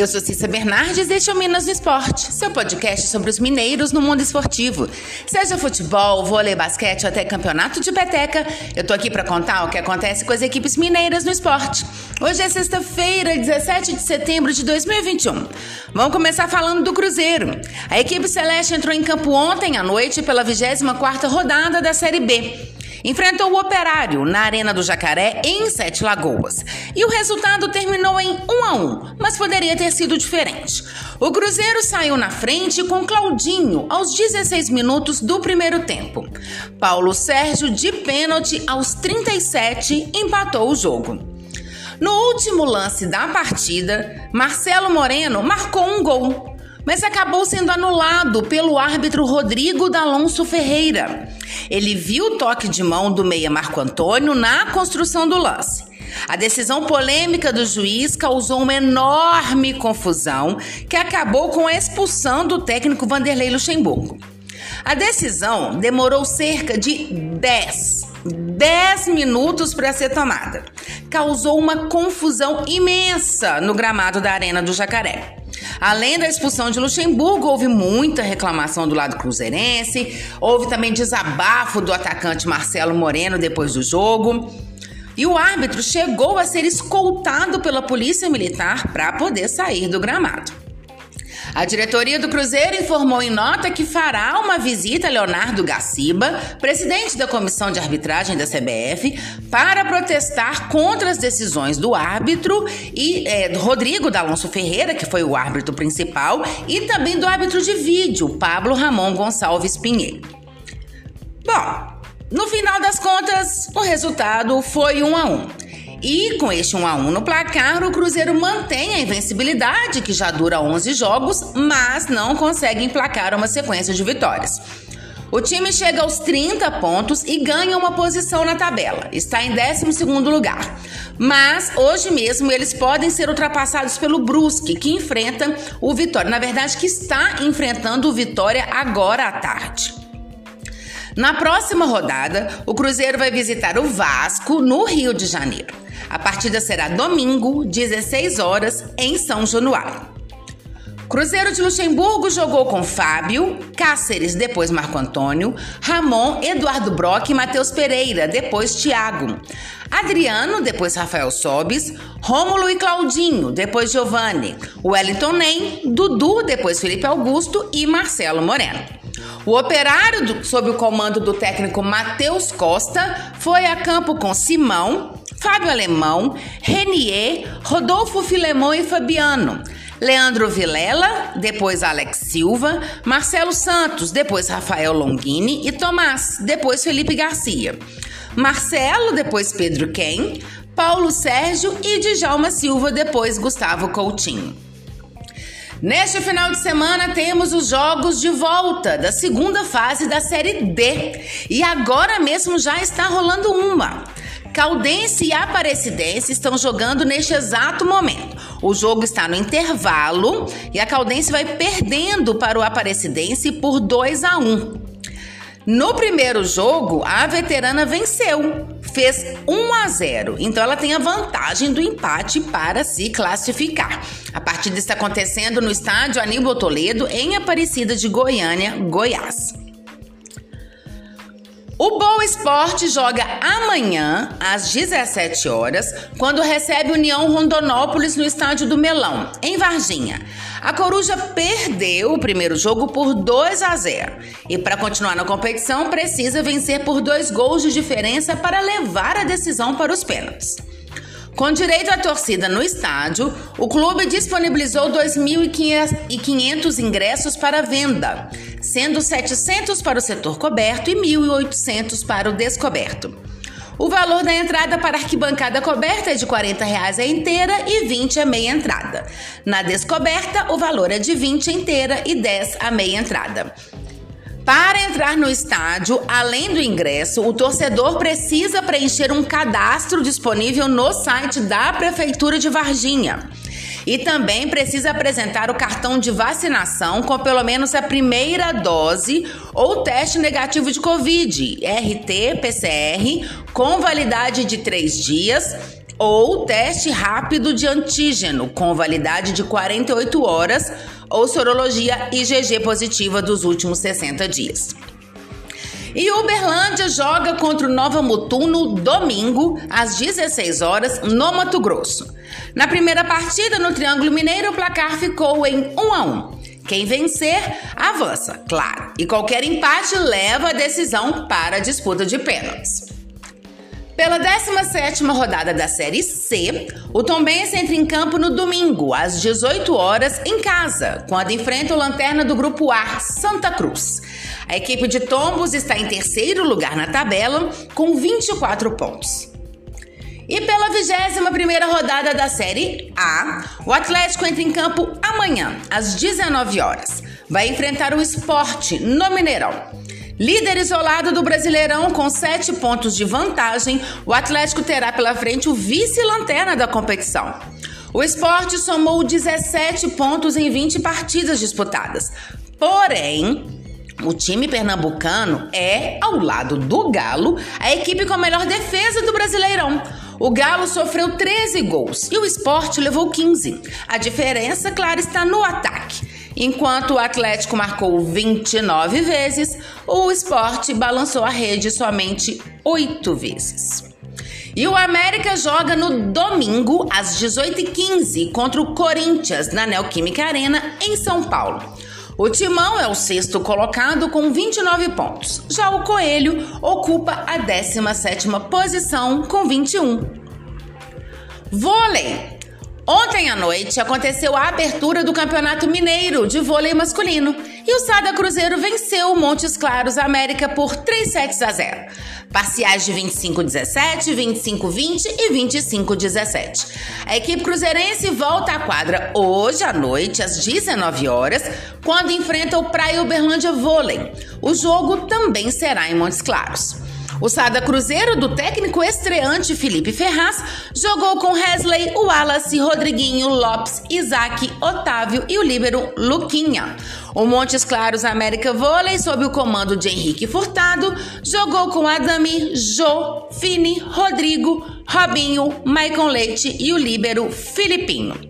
eu sou Cissa Bernardes e este é o Minas no Esporte, seu podcast sobre os mineiros no mundo esportivo. Seja futebol, vôlei, basquete ou até campeonato de peteca, eu tô aqui para contar o que acontece com as equipes mineiras no esporte. Hoje é sexta-feira, 17 de setembro de 2021. Vamos começar falando do Cruzeiro. A equipe celeste entrou em campo ontem à noite pela 24ª rodada da Série B enfrentou o Operário na Arena do Jacaré em Sete Lagoas. E o resultado terminou em 1 a 1, mas poderia ter sido diferente. O Cruzeiro saiu na frente com Claudinho aos 16 minutos do primeiro tempo. Paulo Sérgio de pênalti aos 37 empatou o jogo. No último lance da partida, Marcelo Moreno marcou um gol, mas acabou sendo anulado pelo árbitro Rodrigo D'Alonso Ferreira. Ele viu o toque de mão do meia Marco Antônio na construção do lance. A decisão polêmica do juiz causou uma enorme confusão que acabou com a expulsão do técnico Vanderlei Luxemburgo. A decisão demorou cerca de 10, 10 minutos para ser tomada. Causou uma confusão imensa no gramado da Arena do Jacaré. Além da expulsão de Luxemburgo, houve muita reclamação do lado cruzeirense, houve também desabafo do atacante Marcelo Moreno depois do jogo. E o árbitro chegou a ser escoltado pela polícia militar para poder sair do gramado. A diretoria do Cruzeiro informou em nota que fará uma visita a Leonardo Gaciba, presidente da comissão de arbitragem da CBF, para protestar contra as decisões do árbitro e é, Rodrigo D'Alonso Ferreira, que foi o árbitro principal, e também do árbitro de vídeo, Pablo Ramon Gonçalves Pinheiro. Bom, no final das contas, o resultado foi um a um. E com este 1 a 1 no placar, o Cruzeiro mantém a invencibilidade, que já dura 11 jogos, mas não consegue emplacar uma sequência de vitórias. O time chega aos 30 pontos e ganha uma posição na tabela. Está em 12 lugar. Mas hoje mesmo eles podem ser ultrapassados pelo Brusque, que enfrenta o Vitória. Na verdade, que está enfrentando o Vitória agora à tarde. Na próxima rodada, o Cruzeiro vai visitar o Vasco no Rio de Janeiro. A partida será domingo, 16 horas, em São Januário. Cruzeiro de Luxemburgo jogou com Fábio, Cáceres, depois Marco Antônio, Ramon, Eduardo Brock e Matheus Pereira, depois Thiago. Adriano, depois Rafael Sobis, Rômulo e Claudinho, depois Giovanni, Wellington Nem, Dudu, depois Felipe Augusto e Marcelo Moreno. O operário, do, sob o comando do técnico Matheus Costa, foi a campo com Simão, Fábio Alemão, Renier, Rodolfo Filemão e Fabiano. Leandro Vilela, depois Alex Silva, Marcelo Santos, depois Rafael Longini e Tomás, depois Felipe Garcia. Marcelo, depois Pedro Ken, Paulo Sérgio e Djalma Silva, depois Gustavo Coutinho. Neste final de semana temos os jogos de volta da segunda fase da Série D. E agora mesmo já está rolando uma. Caldense e Aparecidense estão jogando neste exato momento. O jogo está no intervalo e a Caldense vai perdendo para o Aparecidense por 2 a 1. No primeiro jogo, a veterana venceu, fez 1 a 0. Então ela tem a vantagem do empate para se classificar. A partida está acontecendo no estádio Aníbal Toledo, em Aparecida de Goiânia, Goiás. O Boa Esporte joga amanhã, às 17 horas, quando recebe União Rondonópolis no estádio do Melão, em Varginha. A Coruja perdeu o primeiro jogo por 2 a 0 e, para continuar na competição, precisa vencer por dois gols de diferença para levar a decisão para os pênaltis. Com direito à torcida no estádio, o clube disponibilizou 2.500 ingressos para venda, sendo 700 para o setor coberto e 1.800 para o descoberto. O valor da entrada para arquibancada coberta é de 40 reais a inteira e 20 a meia entrada. Na descoberta, o valor é de 20 a inteira e 10 a meia entrada. Para entrar no estádio, além do ingresso, o torcedor precisa preencher um cadastro disponível no site da Prefeitura de Varginha. E também precisa apresentar o cartão de vacinação com pelo menos a primeira dose ou teste negativo de Covid, RT-PCR, com validade de três dias ou teste rápido de antígeno com validade de 48 horas ou sorologia IgG positiva dos últimos 60 dias. E Uberlândia joga contra o Nova Mutum no domingo, às 16 horas, no Mato Grosso. Na primeira partida, no Triângulo Mineiro, o placar ficou em 1 a 1. Quem vencer, avança, claro. E qualquer empate leva a decisão para a disputa de pênaltis. Pela 17ª rodada da Série C, o Tombense entra em campo no domingo, às 18 horas, em casa, quando enfrenta o lanterna do Grupo A, Santa Cruz. A equipe de Tombos está em terceiro lugar na tabela, com 24 pontos. E pela 21ª rodada da Série A, o Atlético entra em campo amanhã, às 19 horas. Vai enfrentar o Esporte no Mineirão. Líder isolado do Brasileirão com sete pontos de vantagem, o Atlético terá pela frente o vice-lanterna da competição. O esporte somou 17 pontos em 20 partidas disputadas. Porém, o time pernambucano é, ao lado do Galo, a equipe com a melhor defesa do Brasileirão. O Galo sofreu 13 gols e o esporte levou 15. A diferença, claro, está no ataque. Enquanto o Atlético marcou 29 vezes, o esporte balançou a rede somente 8 vezes. E o América joga no domingo, às 18h15, contra o Corinthians, na Neoquímica Arena, em São Paulo. O Timão é o sexto colocado com 29 pontos. Já o Coelho ocupa a 17ª posição com 21. Vôlei. Ontem à noite aconteceu a abertura do Campeonato Mineiro de vôlei masculino e o Sada Cruzeiro venceu o Montes Claros América por 3 sets a 0. Parciais de 25-17, 25-20 e 25-17. A equipe cruzeirense volta à quadra hoje à noite, às 19 horas, quando enfrenta o Praia Uberlândia Vôlei. O jogo também será em Montes Claros. O Sada Cruzeiro, do técnico estreante Felipe Ferraz, jogou com Wesley, Wallace, Rodriguinho, Lopes, Isaac, Otávio e o líbero Luquinha. O Montes Claros América Vôlei, sob o comando de Henrique Furtado, jogou com Adami, Jô, Fini, Rodrigo, Robinho, Maicon Leite e o líbero Filipinho.